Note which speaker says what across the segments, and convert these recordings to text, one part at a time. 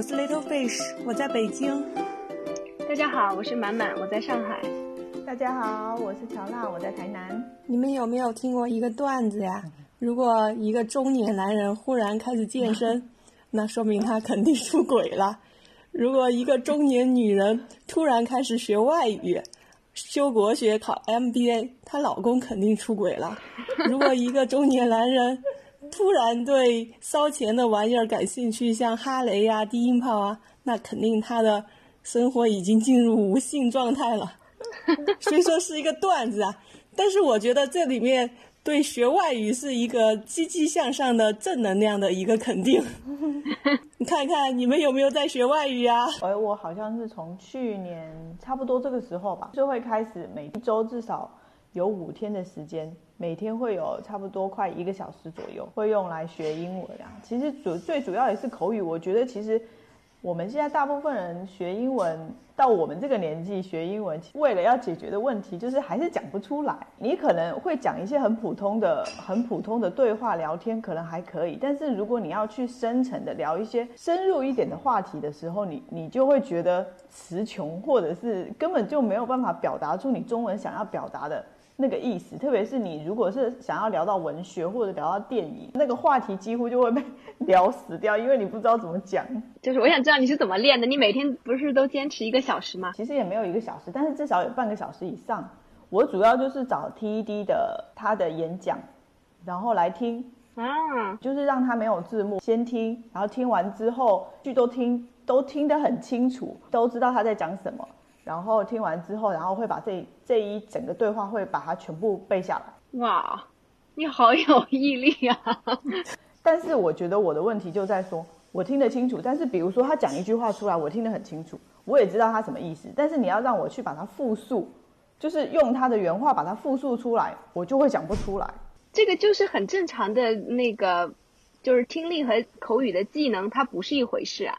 Speaker 1: 我是 Little Fish，我在北京。
Speaker 2: 大家好，我是满满，我在上海。
Speaker 3: 大家好，我是乔娜，我在台南。
Speaker 1: 你们有没有听过一个段子呀？如果一个中年男人忽然开始健身，那说明他肯定出轨了；如果一个中年女人突然开始学外语，修国学考 MBA，她老公肯定出轨了；如果一个中年男人突然对烧钱的玩意儿感兴趣，像哈雷呀、低音炮啊，那肯定他的生活已经进入无性状态了。虽说是一个段子啊，但是我觉得这里面对学外语是一个积极向上的正能量的一个肯定。你看看你们有没有在学外语啊？
Speaker 3: 而我好像是从去年差不多这个时候吧，就会开始每一周至少有五天的时间，每天会有差不多快一个小时左右会用来学英文啊。其实主最主要也是口语，我觉得其实。我们现在大部分人学英文，到我们这个年纪学英文，为了要解决的问题，就是还是讲不出来。你可能会讲一些很普通的、很普通的对话聊天，可能还可以。但是如果你要去深层的聊一些深入一点的话题的时候，你你就会觉得词穷，或者是根本就没有办法表达出你中文想要表达的。那个意思，特别是你如果是想要聊到文学或者聊到电影，那个话题几乎就会被 聊死掉，因为你不知道怎么讲。
Speaker 2: 就是我想知道你是怎么练的？你每天不是都坚持一个小时吗？
Speaker 3: 其实也没有一个小时，但是至少有半个小时以上。我主要就是找 TED 的他的演讲，然后来听啊，就是让他没有字幕，先听，然后听完之后剧都听都听得很清楚，都知道他在讲什么。然后听完之后，然后会把这这一整个对话会把它全部背下来。
Speaker 2: 哇，你好有毅力啊！
Speaker 3: 但是我觉得我的问题就在说，我听得清楚，但是比如说他讲一句话出来，我听得很清楚，我也知道他什么意思，但是你要让我去把它复述，就是用他的原话把它复述出来，我就会讲不出来。
Speaker 2: 这个就是很正常的那个，就是听力和口语的技能，它不是一回事啊。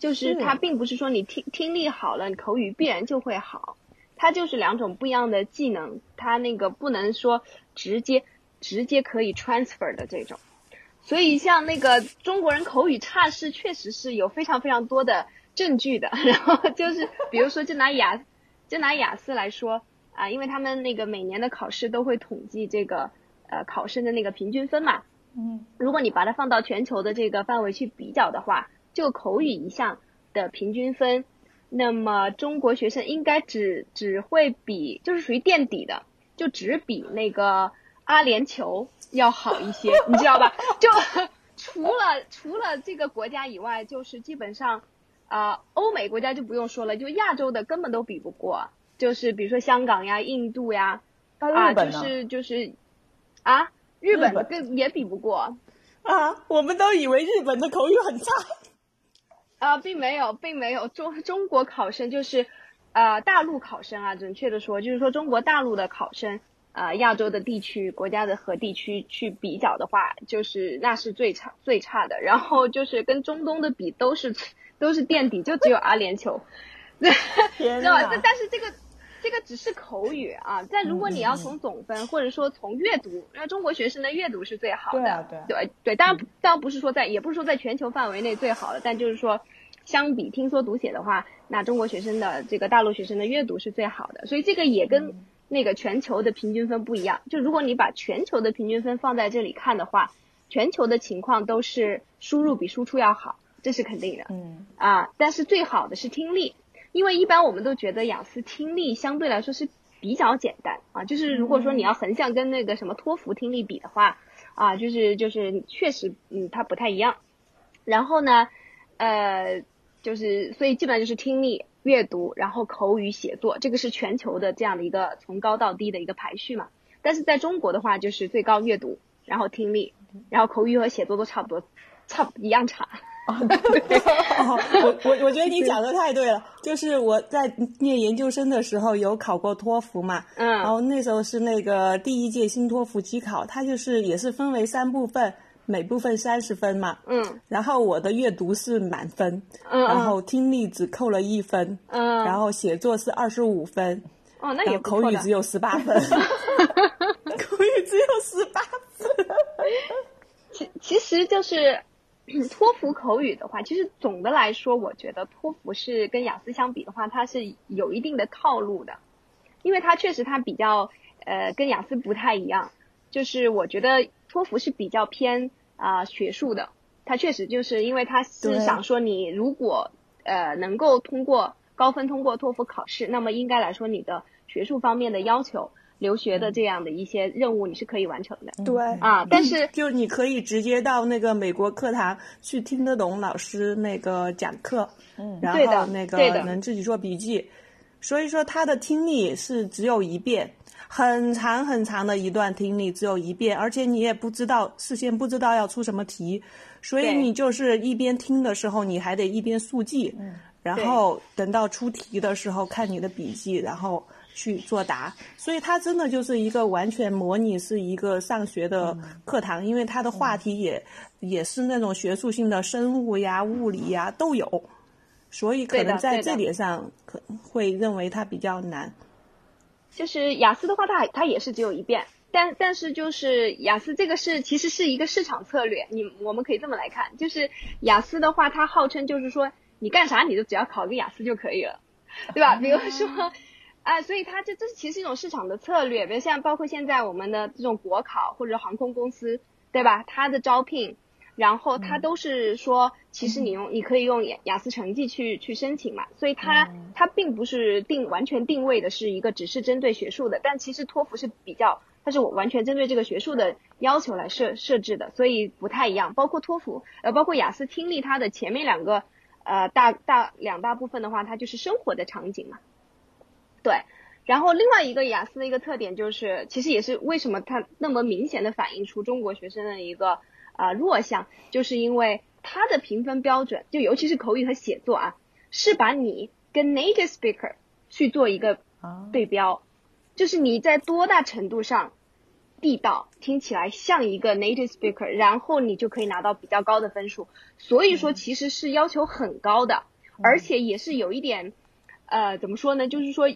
Speaker 2: 就是。它并不是说你听听力好了，你口语必然就会好，它就是两种不一样的技能，它那个不能说直接直接可以 transfer 的这种，所以像那个中国人口语差是确实是有非常非常多的证据的，然后就是比如说就拿雅就拿雅思来说啊，因为他们那个每年的考试都会统计这个呃考生的那个平均分嘛，嗯，如果你把它放到全球的这个范围去比较的话。就口语一项的平均分，那么中国学生应该只只会比就是属于垫底的，就只比那个阿联酋要好一些，你知道吧？就除了除了这个国家以外，就是基本上啊，欧美国家就不用说了，就亚洲的根本都比不过，就是比如说香港呀、印度呀，啊，就是就是啊，日本更也比不过
Speaker 1: 啊，我们都以为日本的口语很差。
Speaker 2: 啊，并没有，并没有中中国考生就是，呃，大陆考生啊，准确的说，就是说中国大陆的考生，呃，亚洲的地区国家的和地区去比较的话，就是那是最差最差的。然后就是跟中东的比，都是都是垫底，就只有阿联酋，知道吧？但但是这个。这个只是口语啊，但如果你要从总分或者说从阅读，那中国学生的阅读是最好的，
Speaker 3: 对啊，对，
Speaker 2: 对对，当然当然不是说在，也不是说在全球范围内最好的，但就是说，相比听说读写的话，那中国学生的这个大陆学生的阅读是最好的，所以这个也跟那个全球的平均分不一样。就如果你把全球的平均分放在这里看的话，全球的情况都是输入比输出要好，这是肯定的，嗯。啊，但是最好的是听力。因为一般我们都觉得雅思听力相对来说是比较简单啊，就是如果说你要横向跟那个什么托福听力比的话，啊，就是就是确实嗯它不太一样。然后呢，呃，就是所以基本上就是听力、阅读，然后口语、写作，这个是全球的这样的一个从高到低的一个排序嘛。但是在中国的话，就是最高阅读，然后听力，然后口语和写作都差不多，差不一样差。
Speaker 1: 我我我觉得你讲的太对了，就是我在念研究生的时候有考过托福嘛，嗯，然后那时候是那个第一届新托福机考，它就是也是分为三部分，每部分三十分嘛，嗯，然后我的阅读是满分，嗯，然后听力只扣了一分，嗯，然后写作是二十五分，
Speaker 2: 哦，那也
Speaker 1: 口语只有十八分，口语只有十八分，
Speaker 2: 其其实就是。托福口语的话，其实总的来说，我觉得托福是跟雅思相比的话，它是有一定的套路的，因为它确实它比较呃跟雅思不太一样，就是我觉得托福是比较偏啊、学术的，它确实就是因为它是想说你如果呃能够通过高分通过托福考试，那么应该来说你的学术方面的要求、留学的这样的一些任务你是可以完成的。
Speaker 1: 对。
Speaker 2: 啊，但是
Speaker 1: 就你可以直接到那个美国课堂去听得懂老师那个讲课，
Speaker 3: 嗯
Speaker 1: 然后那个能自己做笔记，所以说他的听力是只有一遍，很长很长的一段听力只有一遍，而且你也不知道事先不知道要出什么题，所以你就是一边听的时候你还得一边速记，然后等到出题的时候看你的笔记，然后去作答。所以它真的就是一个完全模拟是一个上学的课堂，因为它的话题也、也是那种学术性的生物呀、物理呀都有，所以可能在这点上可能会认为它比较难。
Speaker 2: 就是雅思的话，它它也是只有一遍，但但是就是雅思这个是其实是一个市场策略，你我们可以这么来看，就是雅思的话，它号称就是说你干啥你就只要考个雅思就可以了，对吧？比如说。啊，所以它这这其实是一种市场的策略，比如像包括现在我们的这种国考或者航空公司，对吧？它的招聘，然后它都是说，其实你用你可以用雅雅思成绩去去申请嘛，所以它它并不是定完全定位的是一个只是针对学术的，但其实托福是比较它是完全针对这个学术的要求来设设置的，所以不太一样。包括托福呃，包括雅思听力，它的前面两个呃大大两大部分的话，它就是生活的场景嘛。对，然后另外一个雅思的一个特点就是，其实也是为什么它那么明显的反映出中国学生的一个呃弱项，就是因为它的评分标准，就尤其是口语和写作啊，是把你跟 native speaker 去做一个
Speaker 3: 啊，
Speaker 2: 对标，就是你在多大程度上地道，听起来像一个 native speaker，然后你就可以拿到比较高的分数。所以说，其实是要求很高的，而且也是有一点，呃，怎么说呢？就是说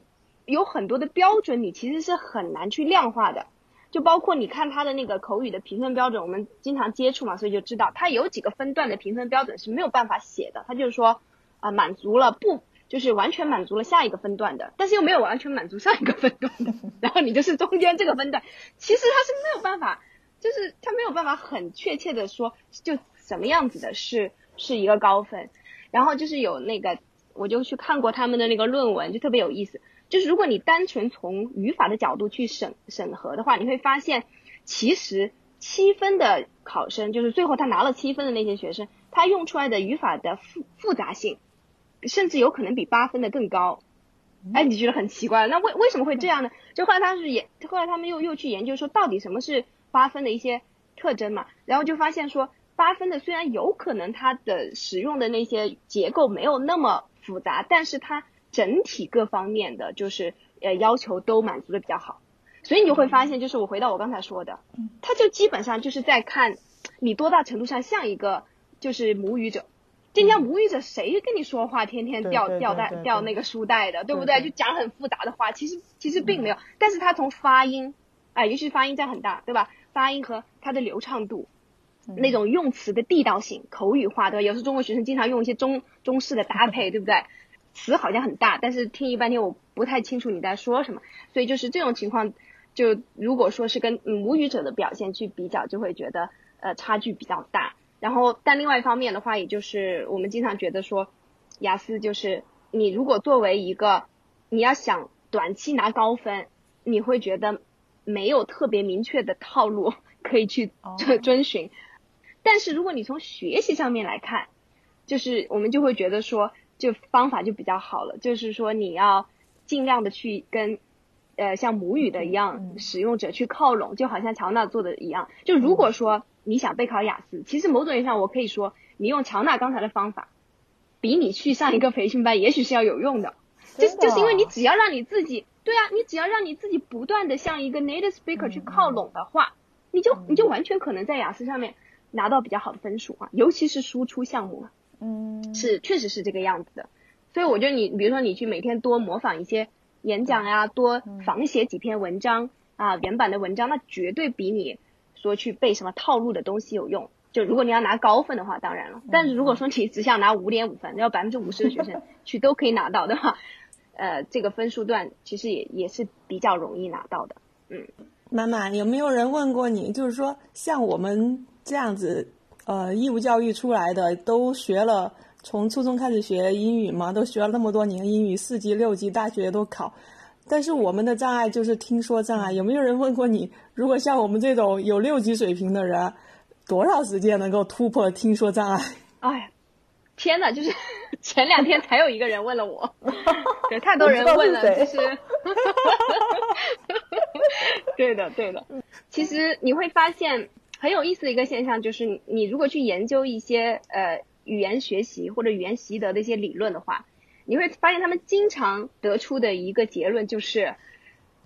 Speaker 2: 有很多的标准，你其实是很难去量化的。就包括你看他的那个口语的评分标准，我们经常接触嘛，所以就知道它有几个分段的评分标准是没有办法写的。他就是说，啊、满足了不就是完全满足了下一个分段的，但是又没有完全满足上一个分段的，然后你就是中间这个分段，其实它是没有办法，就是它没有办法很确切的说就什么样子的是是一个高分，然后就是有那个我就去看过他们的那个论文，就特别有意思。就是如果你单纯从语法的角度去审审核的话，你会发现，其实七分的考生，就是最后他拿了七分的那些学生，他用出来的语法的复复杂性，甚至有可能比八分的更高。哎，你觉得很奇怪，那为为什么会这样呢？就后来他是研，后来他们又又去研究说，到底什么是八分的一些特征嘛，然后就发现说，八分的虽然有可能它的使用的那些结构没有那么复杂，但是它整体各方面的就是呃要求都满足的比较好，所以你就会发现，就是我回到我刚才说的，他就基本上就是在看你多大程度上像一个就是母语者。今天母语者，谁跟你说话天天
Speaker 3: 对
Speaker 2: 掉掉
Speaker 3: 对对对对
Speaker 2: 带掉那个书袋的，对不
Speaker 3: 对？
Speaker 2: 就讲很复杂的话，其实其实并没有，但是他从发音，哎，尤其是发音占很大，对吧？发音和它的流畅度，那种用词的地道性、口语化，对吧？有时候中国学生经常用一些中中式的搭配，对不对？词好像很大，但是听一半天我不太清楚你在说什么，所以就是这种情况，就如果说是跟嗯母语者的表现去比较，就会觉得呃差距比较大。然后，但另外一方面的话，也就是我们经常觉得说，雅思就是你如果作为一个你要想短期拿高分，你会觉得没有特别明确的套路可以去遵循。但是如果你从学习上面来看，就是我们就会觉得说，就方法就比较好了，就是说你要尽量的去跟呃像母语的一样
Speaker 3: 嗯
Speaker 2: 使用者去靠拢，就好像乔纳做的一样。就如果说你想备考雅思，其实某种意义上我可以说，你用乔纳刚才的方法，比你去上一个培训班也许是要有用的。就
Speaker 3: 真的
Speaker 2: 就是因为你
Speaker 3: 哦
Speaker 2: 只要让你自己，对啊，你只要让你自己不断的向一个 native speaker 去靠拢的话，你就你就完全可能在雅思上面拿到比较好的分数啊，尤其是输出项目啊。
Speaker 3: 嗯，
Speaker 2: 是确实是这个样子的。所以我觉得你，比如说你去每天多模仿一些演讲呀、多仿写几篇文章啊，原版的文章，那绝对比你说去背什么套路的东西有用。就如果你要拿高分的话，当然了。但是如果说你只想拿五点五分，要百分之五十的学生 去都可以拿到的话，呃，这个分数段其实也也是比较容易拿到的。嗯，
Speaker 1: 妈妈，有没有人问过你？就是说，像我们这样子，呃，义务教育出来的，都学了，从初中开始学英语嘛，都学了那么多年英语，四级、六级，大学都考。但是我们的障碍就是听说障碍。有没有人问过你？如果像我们这种有六级水平的人？多少时间能够突破听说障碍？
Speaker 2: 哎，天哪！就是前两天才有一个人问了我，对，太多人问了，就是，对的，对的。其实你会发现很有意思的一个现象，就是你如果去研究一些呃语言学习或者语言习得的一些理论的话，你会发现他们经常得出的一个结论就是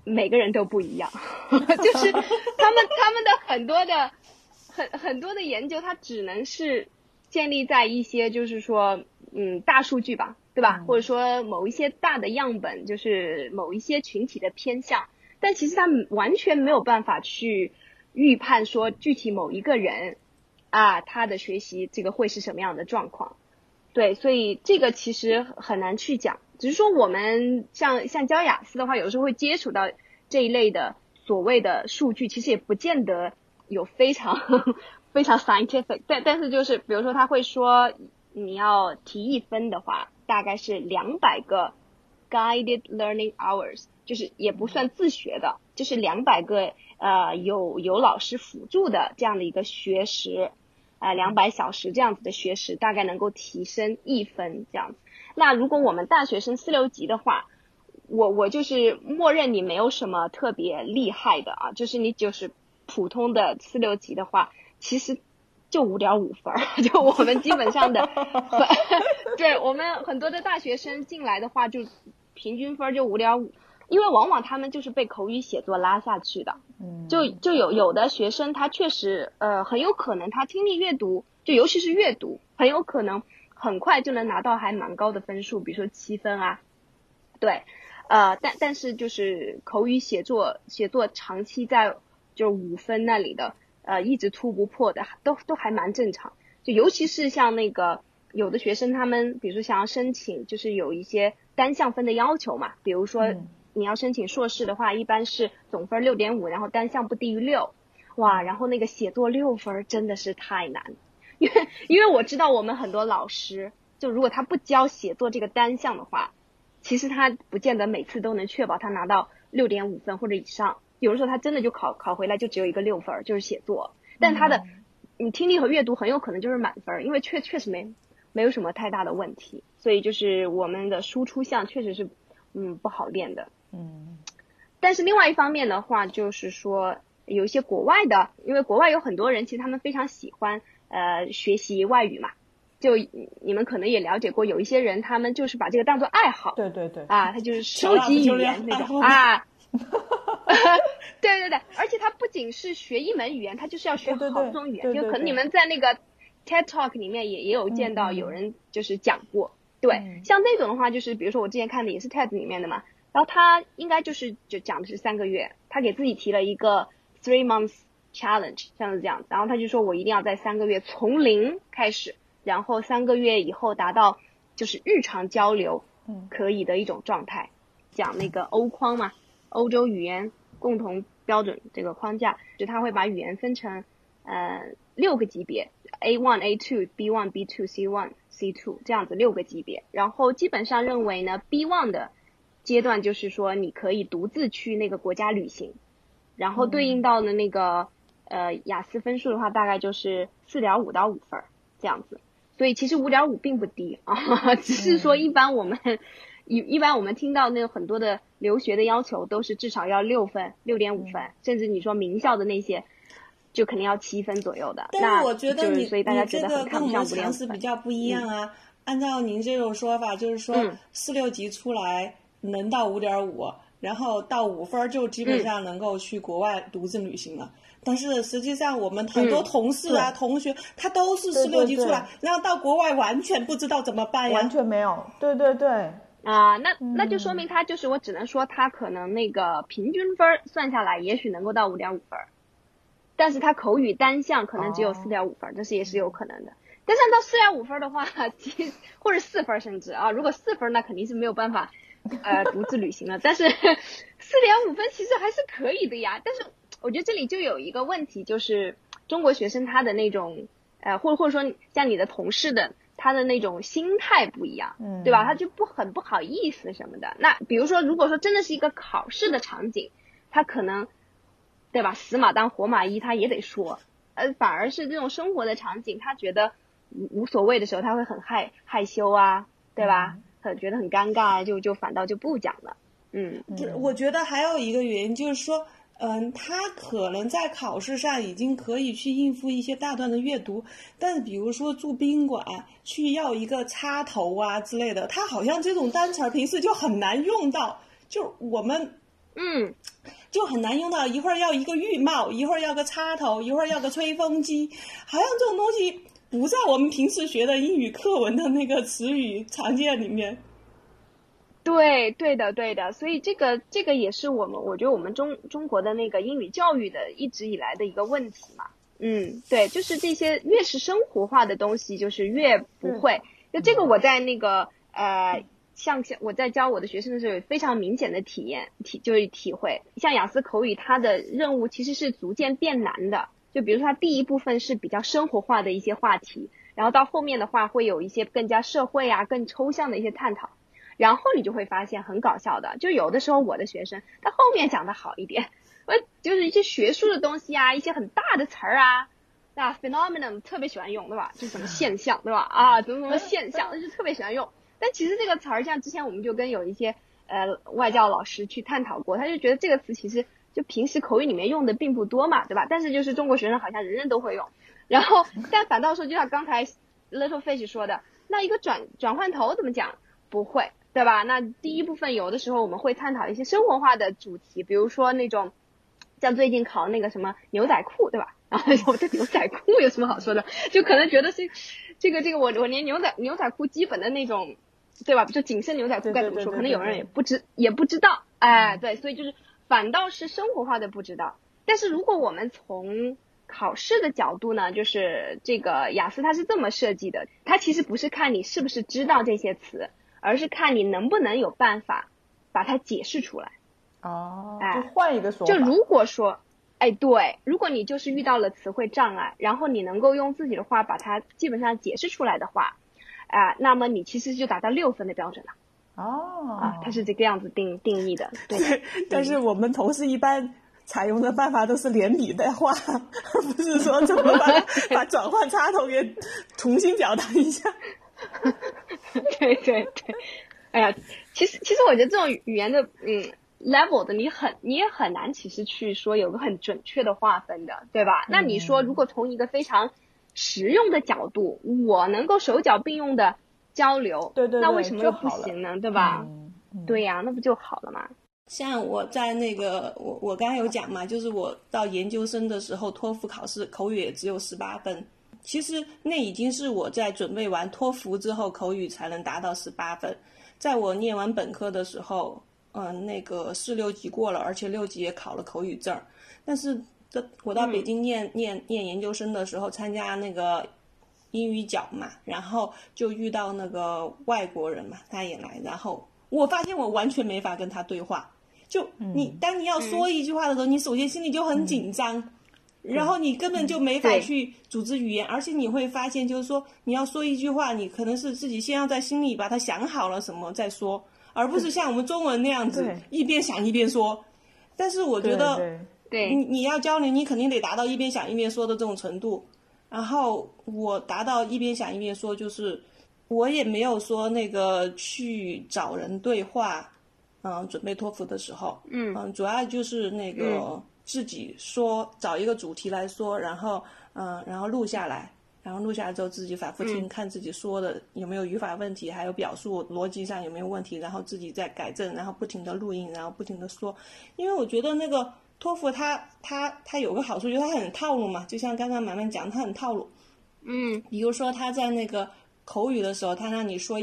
Speaker 2: 每个人都不一样，就是他们他们的很多的。很很多的研究，它只能是建立在一些就是说，嗯，大数据吧，对吧？或者说某一些大的样本，就是某一些群体的偏向。但其实他们完全没有办法去预判说具体某一个人啊，他的学习这个会是什么样的状况。对，所以这个其实很难去讲。只是说我们像像教雅思的话，有时候会接触到这一类的所谓的数据，其实也不见得。有非常 非常 scientific，但但是就是比如说他会说你要提一分的话，大概是两百个 guided learning hours，就是也不算自学的，就是两百个呃有有老师辅助的这样的一个学时，啊两百小时这样子的学时，大概能够提升一分这样子。那如果我们大学生四六级的话，我我就是默认你没有什么特别厉害的啊，就是你就是。普通的四六级的话，其实就五点五分儿，就我们基本上的，对我们很多的大学生进来的话，就平均分就五点五，因为往往他们就是被口语写作拉下去的，就就有有的学生他确实呃很有可能他听力阅读，就尤其是阅读，很有可能很快就能拿到还蛮高的分数，比如说七分啊，对，呃但但是就是口语写作写作长期在就五分那里的，呃，一直突不破的，都都还蛮正常。就尤其是像那个有的学生，他们比如说想要申请，就是有一些单项分的要求嘛。比如说你要申请硕士的话，一般是总分六点五，然后单项不低于六。哇，然后那个写作六分真的是太难，因为因为我知道我们很多老师，就如果他不教写作这个单项的话，其实他不见得每次都能确保他拿到六点五分或者以上。有的时候他真的就考考回来就只有一个六分，就是写作，但他的你听力和阅读很有可能就是满分，因为确确实没没有什么太大的问题，所以就是我们的输出项确实是嗯不好练的，嗯，但是另外一方面的话，就是说有一些国外的，因为国外有很多人其实他们非常喜欢呃学习外语嘛，就你们可能也了解过，有一些人他们就是把这个当做爱好，
Speaker 3: 对对对，
Speaker 2: 啊，他就是收集语言那种啊。对对对，而且他不仅是学一门语言，他就是要学好多种语言。就可能你们在那个 TED Talk 里面也也有见到有人就是讲过。对，像那种的话，就是比如说我之前看的也是 TED 里面的嘛，然后他应该就是就讲的是三个月，他给自己提了一个 three months challenge，像是这样。然后他就说我一定要在三个月从零开始，然后三个月以后达到就是日常交流可以的一种状态，讲那个欧框嘛。欧洲语言共同标准这个框架，就他会把语言分成呃六个级别，A one、A two、B one、B two、C one、C two 这样子六个级别。然后基本上认为呢，B one 的阶段就是说你可以独自去那个国家旅行，然后对应到的那个呃雅思分数的话，大概就是四点五到五分这样子。所以其实五点五并不低啊，只是说一般我们。一一般我们听到那个很多的留学的要求都是至少要六分、六点五分，甚至你说名校的那些，就肯定要七分左右的。
Speaker 1: 但是我觉得你
Speaker 2: 所以大家
Speaker 1: 这个跟我们常识比较不一样啊。按照您这种说法，就是说四六级出来能到五点五，然后到五分就基本上能够去国外独自旅行了。但是实际上我们很多同事啊、同学，他都是四六级出来，然后到国外完全不知道怎么办呀。
Speaker 3: 完全没有。对对对。
Speaker 2: 啊，那那就说明他就是我只能说他可能那个平均分算下来，也许能够到五点五分。但是他口语单项可能只有四点五分，这是也是有可能的。但是按照四点五分的话，其实或者四分甚至啊，如果四分那肯定是没有办法呃独自旅行了。但是四点五分其实还是可以的呀。但是我觉得这里就有一个问题，就是中国学生他的那种呃，或或者说像你的同事的。他的那种心态不一样，嗯，对吧？他就不很不好意思什么的。那比如说，如果说真的是一个考试的场景，他可能，对吧？死马当活马医，他也得说。呃，反而是这种生活的场景，他觉得无无所谓的时候，他会很害害羞啊，对吧？很觉得很尴尬，就就反倒就不讲了。嗯，
Speaker 1: 我觉得还有一个原因就是说。嗯，他可能在考试上已经可以去应付一些大段的阅读，但比如说住宾馆去要一个插头啊之类的，他好像这种单词儿平时就很难用到。就我们，
Speaker 2: 嗯，
Speaker 1: 就很难用到。一会儿要一个浴帽，一会儿要个插头，一会儿要个吹风机，好像这种东西不在我们平时学的英语课文的那个词语常见里面。
Speaker 2: 对，对的，对的，所以这个这个也是我们，我觉得我们中中国的那个英语教育的一直以来的一个问题嘛。嗯，对，就是这些越是生活化的东西，就是越不会。就这个我在那个呃，像像我在教我的学生的时候，有非常明显的体验体就是体会。像雅思口语，它的任务其实是逐渐变难的。就比如说，它第一部分是比较生活化的一些话题，然后到后面的话会有一些更加社会啊、更抽象的一些探讨。然后你就会发现很搞笑的，就有的时候我的学生他后面讲的好一点，呃，就是一些学术的东西啊，一些很大的词儿啊，那，phenomenon 特别喜欢用，对吧？就什么现象，对吧？啊，怎么怎么现象，就特别喜欢用。但其实这个词儿，像之前我们就跟有一些呃外教老师去探讨过，他就觉得这个词其实就平时口语里面用的并不多嘛，对吧？但是就是中国学生好像人人都会用。然后但反倒说，就像刚才 little fish 说的，那一个转转换头怎么讲？不会。对吧？那第一部分有的时候我们会探讨一些生活化的主题，比如说那种像最近考那个什么牛仔裤，对吧？然后我这牛仔裤有什么好说的？就可能觉得是这个这个我我连牛仔牛仔裤基本的那种，对吧？就紧身牛仔裤该怎么说？可能有人也不知也不知道，哎，对，所以就是反倒是生活化的不知道。但是如果我们从考试的角度呢，就是这个雅思它是这么设计的，它其实不是看你是不是知道这些词。而是看你能不能有办法把它解释出来。
Speaker 3: 哦，就换一个说
Speaker 2: 法。就如果说，哎，对，如果你就是遇到了词汇障碍，然后你能够用自己的话把它基本上解释出来的话，啊，那么你其实就达到六分的标准了。
Speaker 3: 哦，
Speaker 2: 啊，它是这个样子定定义的。对，
Speaker 1: 但是我们同事一般采用的办法都是连笔带画，而 不是说怎么把 把转换插头给重新表达一下。
Speaker 2: 对对对，哎呀，其实其实我觉得这种语言的嗯 level 的你很你也很难其实去说有个很准确的划分的，对吧？那你说如果从一个非常实用的角度，我能够手脚并用的交流，
Speaker 3: 对对，
Speaker 2: 那为什么又不行呢？对吧？对呀，那不就好了吗？
Speaker 1: 像我在那个我我刚刚有讲嘛，就是我到研究生的时候，托福考试口语也只有十八分。其实那已经是我在准备完托福之后口语才能达到十八分。在我念完本科的时候，嗯，那个四六级过了，而且六级也考了口语证。但是这我到北京念念念研究生的时候，参加那个英语角嘛，然后就遇到那个外国人嘛，他也来，然后我发现我完全没法跟他对话。就你当你要说一句话的时候，你首先心里就很紧张。然后你根本就没法去组织语言，而且你会发现，就是说你要说一句话，你可能是自己先要在心里把它想好了什么再说，而不是像我们中文那样子一边想一边说。但是我觉得，
Speaker 2: 对，
Speaker 1: 你你要交流，你肯定得达到一边想一边说的这种程度。然后我达到一边想一边说，就是我也没有说那个去找人对话，嗯，准备托福的时候，
Speaker 2: 嗯
Speaker 1: 嗯，主要就是那个。自己说找一个主题来说，然后嗯，然后录下来，然后录下来之后自己反复听，看自己说的有没有语法问题，还有表述逻辑上有没有问题，然后自己再改正，然后不停的录音，然后不停的说。因为我觉得那个托福它它它有个好处，就是它很套路嘛，就像刚刚满满讲，它很套路。
Speaker 2: 嗯，
Speaker 1: 比如说他在那个口语的时候，他让你说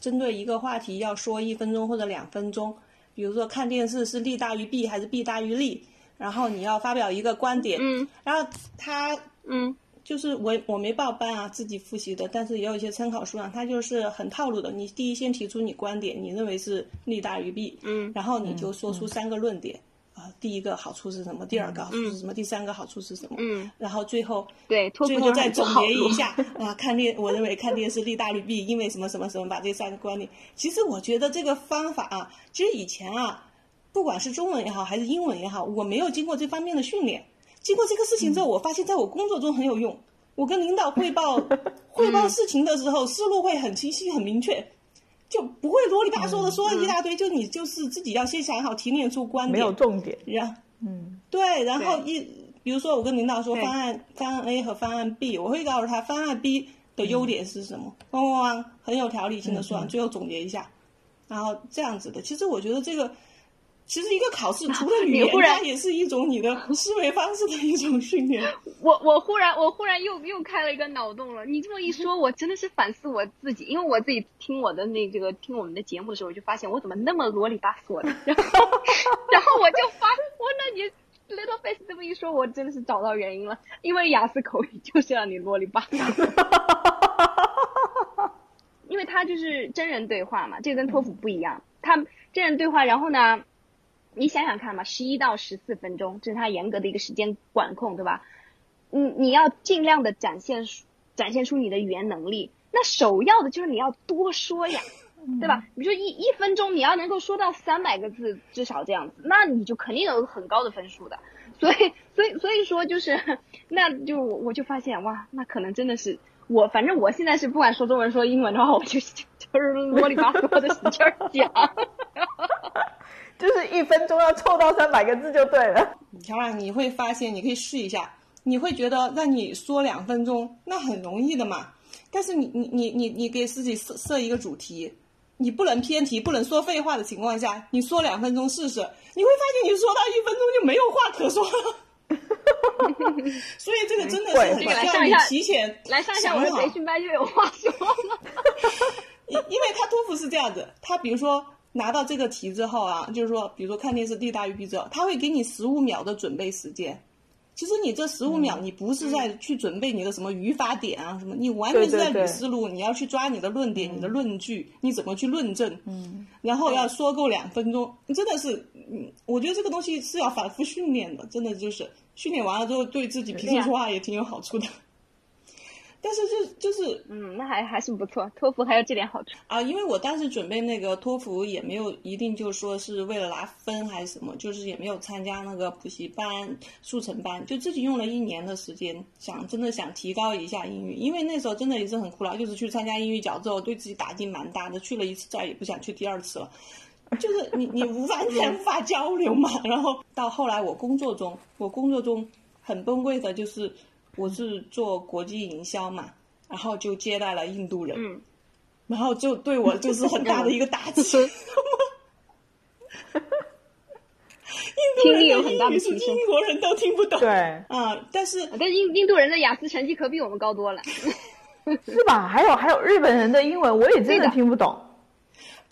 Speaker 1: 针对一个话题要说一分钟或者两分钟，比如说看电视是利大于弊还是弊大于利。然后你要发表一个观点，
Speaker 2: 嗯
Speaker 1: 然后他
Speaker 2: 嗯
Speaker 1: 就是我我没报班啊，自己复习的，但是也有一些参考书上，它就是很套路的。你第一先提出你观点，你认为是利大于弊，
Speaker 2: 嗯
Speaker 1: 然后你就说出三个论点啊、第一个好处是什么，第二个好处是
Speaker 2: 嗯
Speaker 1: 什么，第三个好处是什么，
Speaker 2: 嗯，
Speaker 1: 然后最后
Speaker 2: 对，
Speaker 1: 最后再总结一下 啊，看电我认为看电视利大于弊，因为什么什么什么，把这三个观点。其实我觉得这个方法啊，其实以前啊，不管是中文也好，还是英文也好，我没有经过这方面的训练。经过这个事情之后，我发现在我工作中很有用。我跟领导汇报 汇报事情的时候，思路会很清晰、很明确，就不会啰里吧嗦的说一大堆。就你就是自己要先想好，提炼出观点，
Speaker 3: 没有重点。
Speaker 1: 然
Speaker 3: 嗯
Speaker 1: 对，然后一比如说我跟领导说方案方案 A 和方案 B，我会告诉他方案 B 的优点是什么，汪汪汪，很有条理性的说完，最后总结一下，然后这样子的。其实我觉得这个。其实一个考试除了语言，
Speaker 2: 你忽然
Speaker 1: 它也是一种你的思维方式的一种训练。
Speaker 2: 我我忽然我忽然又又开了一个脑洞了。你这么一说，我真的是反思我自己，因为我自己听我的那这个听我们的节目的时候，我就发现我怎么那么啰里吧嗦的，然 后然后我就发我那你 Little Face 这么一说，我真的是找到原因了，因为雅思口语就是让你啰里吧嗦。因为它就是真人对话嘛，这个跟托福不一样。他真人对话，然后呢，你想想看嘛，十一到十四分钟，这是它严格的一个时间管控，对吧？你你要尽量的展现展现出你的语言能力。那首要的就是你要多说呀，对吧？比如说一一分钟你要能够说到三百个字，至少这样子，那你就肯定有很高的分数的。所以所以所以说就是，那就我我就发现哇，那可能真的是我，反正我现在是不管说中文说英文的话，我就就 就是啰里吧嗦的使劲儿讲。
Speaker 3: 就是一分钟要凑到三百个字就对了。
Speaker 1: 乔冉，你会发现，你可以试一下，你会觉得让你说两分钟，那很容易的嘛。但是你你你你你给自己设设一个主题，你不能偏题，不能说废话的情况下，你说两分钟试试，你会发现你说到一分钟就没有话可说了。所以这个真的是很
Speaker 3: 对
Speaker 1: 需要你
Speaker 2: 来上一下
Speaker 1: 提前
Speaker 2: 来上一下我的
Speaker 1: 想好
Speaker 2: 培训班就有话说了。
Speaker 1: 因因为他托福是这样子，他比如说拿到这个题之后啊，就是说，比如说看电视利大于弊之后，他会给你十五秒的准备时间。其实你这十五秒，你不是在去准备你的什么语法点啊什么，你完全是在捋思路，你要去抓你的论点、你的论据，你怎么去论证，嗯，然后要说够两分钟，真的是，嗯，我觉得这个东西是要反复训练的，真的就是。训练完了之后，对自己平时说话也挺有好处的。但是就就是
Speaker 2: 嗯，那还还是不错，托福还有这点好处。
Speaker 1: 啊，因为我当时准备那个托福也没有一定就说是为了拿分还是什么，就是也没有参加那个补习班、速成班，就自己用了一年的时间，想真的想提高一下英语，因为那时候真的也是很苦恼，就是去参加英语角之后，对自己打击蛮大的，去了一次再也不想去第二次了。就是你你无完全 无法交流嘛，然后到后来我工作中，我工作中很崩溃的就是我是做国际营销嘛，然后就接待了印度人，
Speaker 2: 嗯，
Speaker 1: 然后就对我就是很大的一个打击。
Speaker 2: 听力有很大的
Speaker 1: 英语是
Speaker 2: 提升
Speaker 1: 英。国人都听不懂。
Speaker 3: 对，
Speaker 1: 啊，但是
Speaker 2: 但印印度人的雅思成绩可比我们高多了。
Speaker 3: 是吧？还有还有日本人的英文，我也真的听不懂。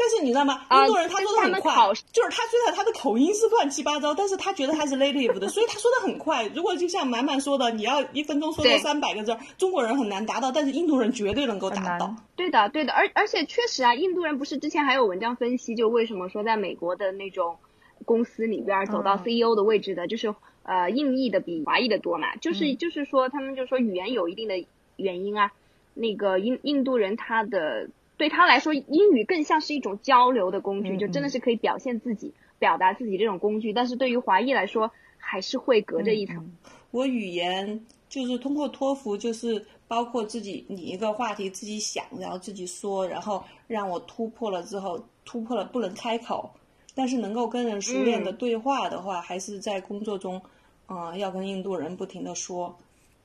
Speaker 1: 但是你知道吗？
Speaker 2: 啊
Speaker 1: 印度人他说的很快，就是他虽然他的口音是乱七八糟，但是他觉得他是 native 的，所以他说的很快。如果就像满满说的，你要一分钟说到
Speaker 2: 对
Speaker 1: 三百个字，中国人很难达到，但是印度人绝对能够达到。
Speaker 2: 对的，对的，而而且确实啊，印度人不是之前还有文章分析，就为什么说在美国的那种公司里边儿走到
Speaker 3: 嗯
Speaker 2: CEO 的位置的，就是呃印裔的比华裔的多嘛，就是、
Speaker 3: 嗯
Speaker 2: 就是说他们就说语言有一定的原因啊，那个印印度人他的对他来说，英语更像是一种交流的工具，
Speaker 3: 嗯
Speaker 2: 就真的是可以表现自己、表达自己这种工具，但是对于华裔来说，还是会隔着一层。
Speaker 3: 嗯
Speaker 1: 我语言就是通过托福，就是包括自己拟一个话题，自己想，然后自己说，然后让我突破了之后，突破了不能开口，但是能够跟人熟练的
Speaker 2: 嗯。
Speaker 1: 对话的话，还是在工作中，嗯、要跟印度人不停的说，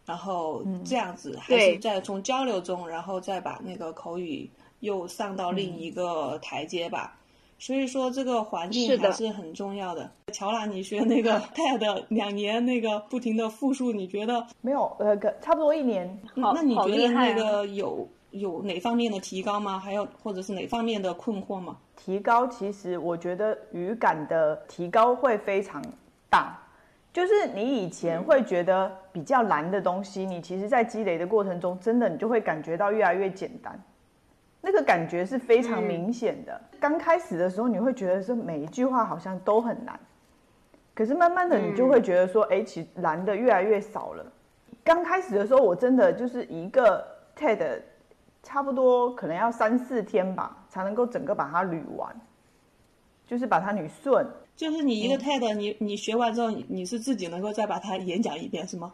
Speaker 1: 然后这样子，还是在从交流中，然后再把那个口语又上到另一个台阶吧。所以说这个环境
Speaker 2: 是的
Speaker 1: 还是很重要的。乔拉，你学那个 TED 两年那个不停的复述，你觉得
Speaker 3: 没有，呃，差不多一年。
Speaker 2: 好
Speaker 1: 那你觉得那个有有哪方面的提高吗？还有或者是哪方面的困惑吗？
Speaker 3: 提高其实我觉得语感的提高会非常大，就是你以前会觉得比较难的东西，你其实在积累的过程中，真的你就会感觉到越来越简单。那个感觉是非常明显的。刚开始的时候，你会觉得说每一句话好像都很难，可是慢慢的你就会觉得说，哎，其实难的越来越少了。刚开始的时候，我真的就是一个 TED，差不多可能要三四天吧，才能够整个把它捋完，就是把它捋顺。
Speaker 1: 就是你一个 TED，你你学完之后，你你是自己能够再把它演讲一遍，是吗？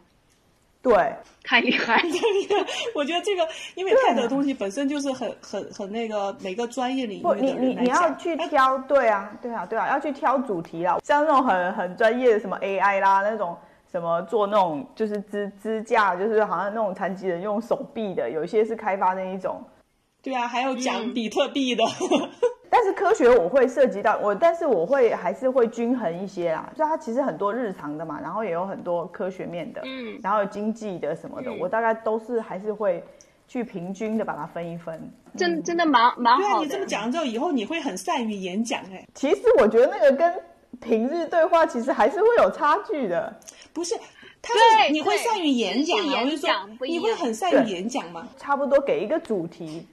Speaker 3: 对，
Speaker 2: 太厉害！
Speaker 1: 我觉得这个，因为泰的东西本身就是很很很那个每个专业领域的
Speaker 3: 你你你要去挑，对啊，对啊，对啊，要去挑主题啦。像那种很很专业的什么 AI 啦，那种什么做那种就是支支架，就是好像那种残疾人用手臂的，有一些是开发那一种。
Speaker 1: 对啊，还有讲比特币的。
Speaker 3: 但是科学我会涉及到我，但是我会还是会均衡一些啦。就它其实很多日常的嘛，然后也有很多科学面的，嗯，然后有经济的什么的，我大概都是还是会去平均的把它分一分。
Speaker 2: 真真的蛮蛮好的。对
Speaker 1: 啊，你这么讲之后，以后你会很善于演讲哎。
Speaker 3: 其实我觉得那个跟平日对话其实还是会有差距的。
Speaker 1: 不是，他你会善于演讲啊？我就说你会很善于演讲吗？
Speaker 3: 差不多给一个主题。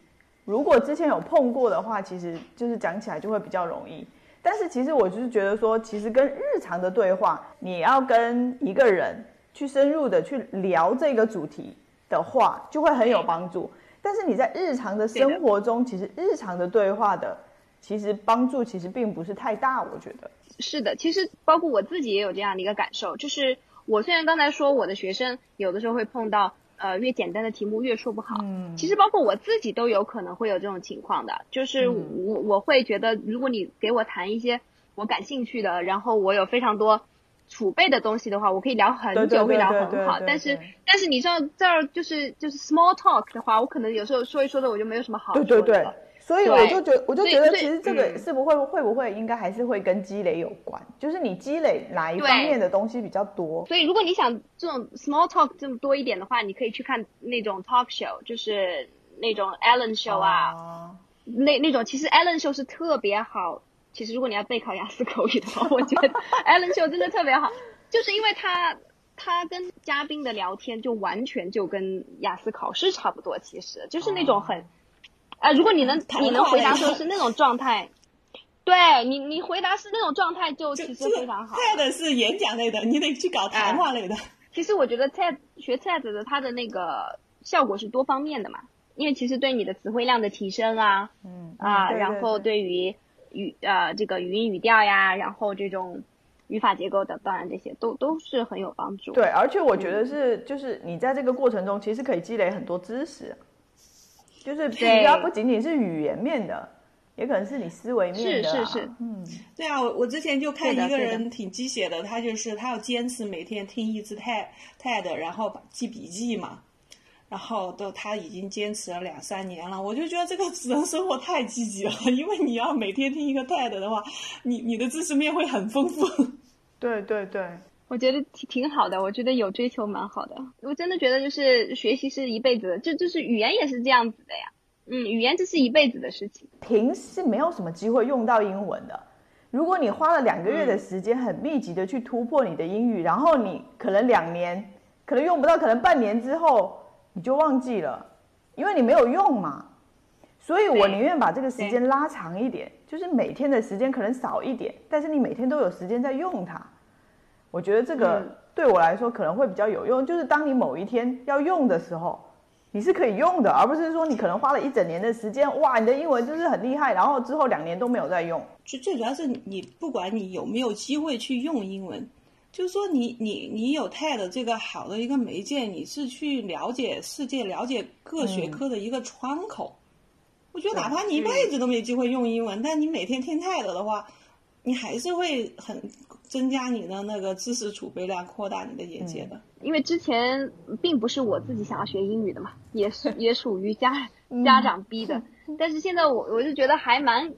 Speaker 3: 如果之前有碰过的话，其实就是讲起来就会比较容易。但是其实我就是觉得说，其实跟日常的对话，你要跟一个人去深入的去聊这个主题的话，就会很有帮助。但是你在日常的生活中，其实日常的对话的，其实帮助其实并不是太大。我觉得
Speaker 2: 是的，其实包括我自己也有这样的一个感受，就是我虽然刚才说我的学生有的时候会碰到。呃，越简单的题目越说不好。嗯，其实包括我自己都有可能会有这种情况的，就是我我会觉得，如果你给我谈一些我感兴趣的，然后我有非常多储备的东西的话，我可以聊很久，会聊很好。但是但是你知道这儿就是就是 small talk 的话，我可能有时候说一说的，我就没有什么好说
Speaker 3: 的。所以我就觉，我就觉得，其实这个是不会会不会应该还是会跟积累有关，就是你积累哪一方面的东西比较多。
Speaker 2: 所以如果你想这种 small talk 这么多一点的话，你可以去看那种 talk show，就是那种 Ellen show 啊，那那种其实 Ellen show 是特别好。其实如果你要备考雅思口语的话，我觉得 Ellen show 真的特别好，就是因为他他跟嘉宾的聊天就完全就跟雅思考试差不多，其实就是那种很。啊，如果你能你能回答说是那种状态，对你你回答是那种状态就其实非常好。
Speaker 1: TED 是演讲类的，你得去搞谈话类的。
Speaker 2: 其实我觉得 TED 学 TED 的它的那个效果是多方面的嘛，因为其实对你的词汇量的提升啊，嗯啊，然后对于语呃这个语音语调呀，然后这种语法结构的，当然这些都都是很有帮助。
Speaker 3: 对，而且我觉得是就是你在这个过程中其实可以积累很多知识。就是比较不仅仅是语言面的，也可能是你思维面
Speaker 2: 的。是是是，
Speaker 3: 嗯，
Speaker 1: 对啊，我我之前就看一个人挺鸡血的，他就是他要坚持每天听一次 TED TED，然后记笔记嘛，然后都他已经坚持了两三年了。我就觉得这个人生活太积极了，因为你要每天听一个 TED 的话，你你的知识面会很丰富。
Speaker 3: 对 对对。
Speaker 2: 我觉得挺挺好的，我觉得有追求蛮好的。我真的觉得就是学习是一辈子的，就就是语言也是这样子的呀。嗯，语言这是一辈子的事情。
Speaker 3: 平时没有什么机会用到英文的，如果你花了两个月的时间，很密集的去突破你的英语，然后你可能两年，可能用不到，可能半年之后你就忘记了，因为你没有用嘛。所以我宁愿把这个时间拉长一点，就是每天的时间可能少一点，但是你每天都有时间在用它。我觉得这个对我来说可能会比较有用，就是当你某一天要用的时候，你是可以用的，而不是说你可能花了一整年的时间，哇，你的英文就是很厉害，然后之后两年都没有再用。
Speaker 1: 最最主要是你不管你有没有机会去用英文，就是说你你你有 TED 这个好的一个媒介，你是去了解世界、了解各学科的一个窗口。我觉得哪怕你一辈子都没机会用英文，但你每天听 TED 的话，你还是会很。增加你的那个知识储备量，扩大你的眼界的。
Speaker 2: 因为之前并不是我自己想要学英语的嘛，也 是也属于家家长逼的。但是现在我我就觉得还蛮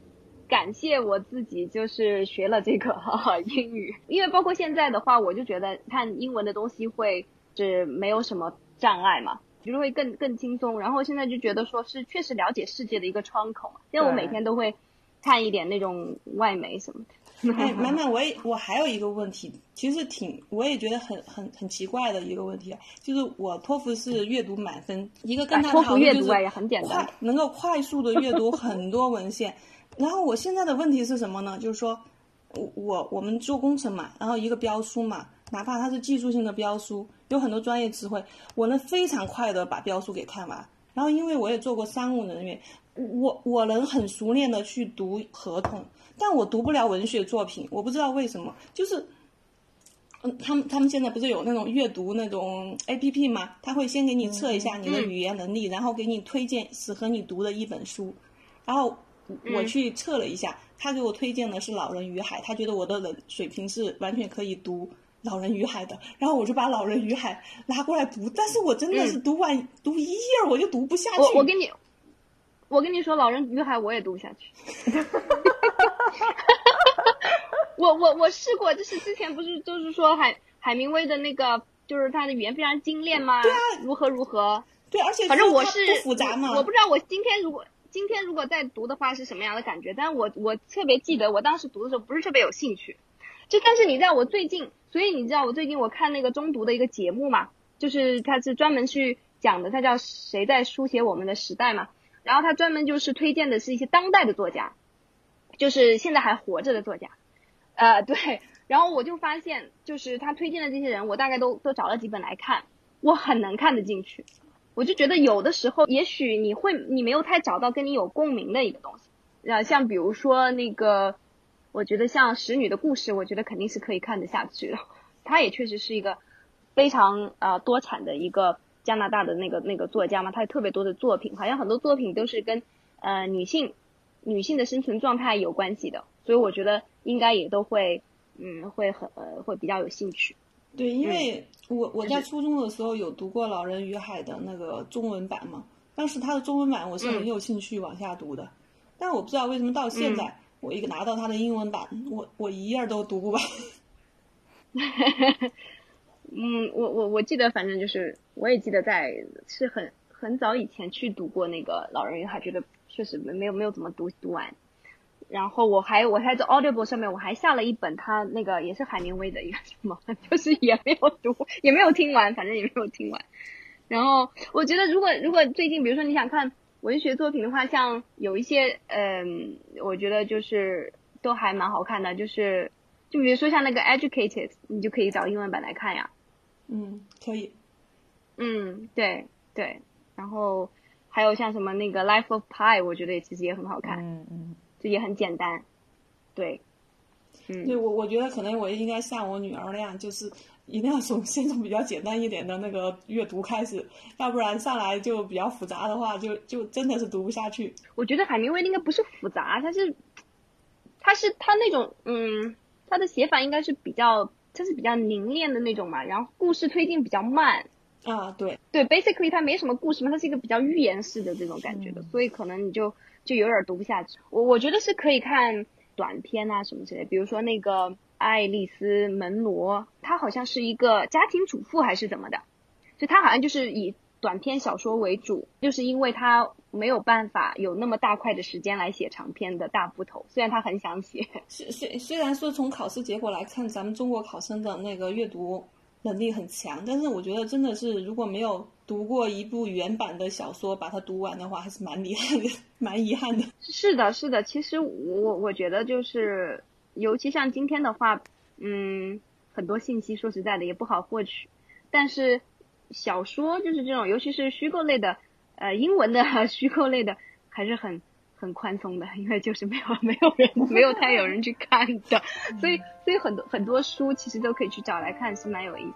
Speaker 2: 感谢我自己，就是学了这个 英语。因为包括现在的话，我就觉得看英文的东西会是没有什么障碍嘛，就是会更更轻松。然后现在就觉得说是确实了解世界的一个窗口。因为我每天都会。看一点那种外媒什么的。
Speaker 1: 哎，满满，我也我还有一个问题，其实挺我也觉得很很很奇怪的一个问题啊，就是我托福是阅读满分，一个跟他
Speaker 2: 托福阅读
Speaker 1: 啊
Speaker 2: 也很简单，
Speaker 1: 能够快速的阅读很多文献。然后我现在的问题是什么呢？就是说，我我我们做工程嘛，然后一个标书嘛，哪怕它是技术性的标书，有很多专业词汇，我能非常快的把标书给看完。然后因为我也做过商务人员，我我能很熟练的去读合同。但我读不了文学作品，我不知道为什么，就是，嗯，他们他们现在不是有那种阅读那种 A P P 吗？他会先给你测一下你的语言能力，然后给你推荐适合你读的一本书，然后我去测了一下，他给我推荐的是《老人与海》，他觉得我的人水平是完全可以读《老人与海》的，然后我就把《老人与海》拿过来读，但是我真的是读完读一页我就读不下去。
Speaker 2: 我我跟你。我跟你说，《老人与海》我也读不下去。我我我试过，就是之前不是就是说海海明威的那个，就是他的语言非常精炼吗？
Speaker 1: 对啊，
Speaker 2: 如何如何？
Speaker 1: 对，而且
Speaker 2: 反正我是
Speaker 1: 不复杂嘛。
Speaker 2: 我不知道我今天如果今天如果再读的话是什么样的感觉，但是我我特别记得我当时读的时候不是特别有兴趣。就但是你知道我最近，所以你知道我最近我看那个中读的一个节目嘛，就是他是专门去讲的，他叫谁在书写我们的时代嘛。然后他专门就是推荐的是一些当代的作家，就是现在还活着的作家，呃，对。然后我就发现，就是他推荐的这些人，我大概都都找了几本来看，我很能看得进去。我就觉得有的时候，也许你会你没有太找到跟你有共鸣的一个东西，啊，像比如说那个，我觉得像《使女的故事》，我觉得肯定是可以看得下去的。她也确实是一个非常呃多产的一个。加拿大的那个那个作家嘛，她有特别多的作品，好像很多作品都是跟呃女性女性的生存状态有关系的，所以我觉得应该也都会嗯会很呃会比较有兴趣。
Speaker 1: 对，因为我我在初中的时候有读过《老人与海》的那个中文版嘛，当时它的中文版我是很有兴趣往下读的，但我不知道为什么到现在我一个拿到他的英文版，我我一页都读不完。
Speaker 2: 嗯，我我我记得，反正就是，我也记得在是很很早以前去读过那个《老人与海》，觉得确实没没有没有怎么读读完。然后我还我还在 Audible 上面我还下了一本他那个也是海明威的一个什么，就是也没有读也没有听完，反正也没有听完。然后我觉得如果如果最近比如说你想看文学作品的话，像有一些嗯，我觉得就是都还蛮好看的，就是就比如说像那个 Educated，你就可以找英文版来看呀。
Speaker 1: 嗯，可以。
Speaker 2: 嗯，对对，然后还有像什么那个《Life of Pi》，我觉得也其实也很好看。
Speaker 3: 嗯嗯，
Speaker 2: 这也很简单。对。嗯。
Speaker 1: 对我，我觉得可能我应该像我女儿那样，就是一定要从先从比较简单一点的那个阅读开始，要不然上来就比较复杂的话，就就真的是读不下去。
Speaker 2: 我觉得海明威应该不是复杂，他是，他是他那种嗯，他的写法应该是比较。他是比较凝练的那种嘛，然后故事推进比较慢
Speaker 1: 啊，对
Speaker 2: 对，basically 它没什么故事嘛，它是一个比较寓言式的这种感觉的，所以可能你就就有点读不下去。我我觉得是可以看短片啊什么之类，比如说那个爱丽丝门罗，她好像是一个家庭主妇还是怎么的，就她好像就是以。短篇小说为主，就是因为她没有办法有那么大块的时间来写长篇的大部头，虽然她很想写。
Speaker 1: 虽虽虽然说从考试结果来看，咱们中国考生的那个阅读能力很强，但是我觉得真的是如果没有读过一部原版的小说，把它读完的话，还是蛮遗憾的，蛮遗憾的。
Speaker 2: 是的，是的，其实我我觉得就是，尤其像今天的话，嗯，很多信息说实在的也不好获取，但是。小说就是这种，尤其是虚构类的，呃，英文的 虚构类的，还是很很宽松的，因为就是没有没有人没有太有人去看的，所以所以很多很多书其实都可以去找来看，是蛮有意思。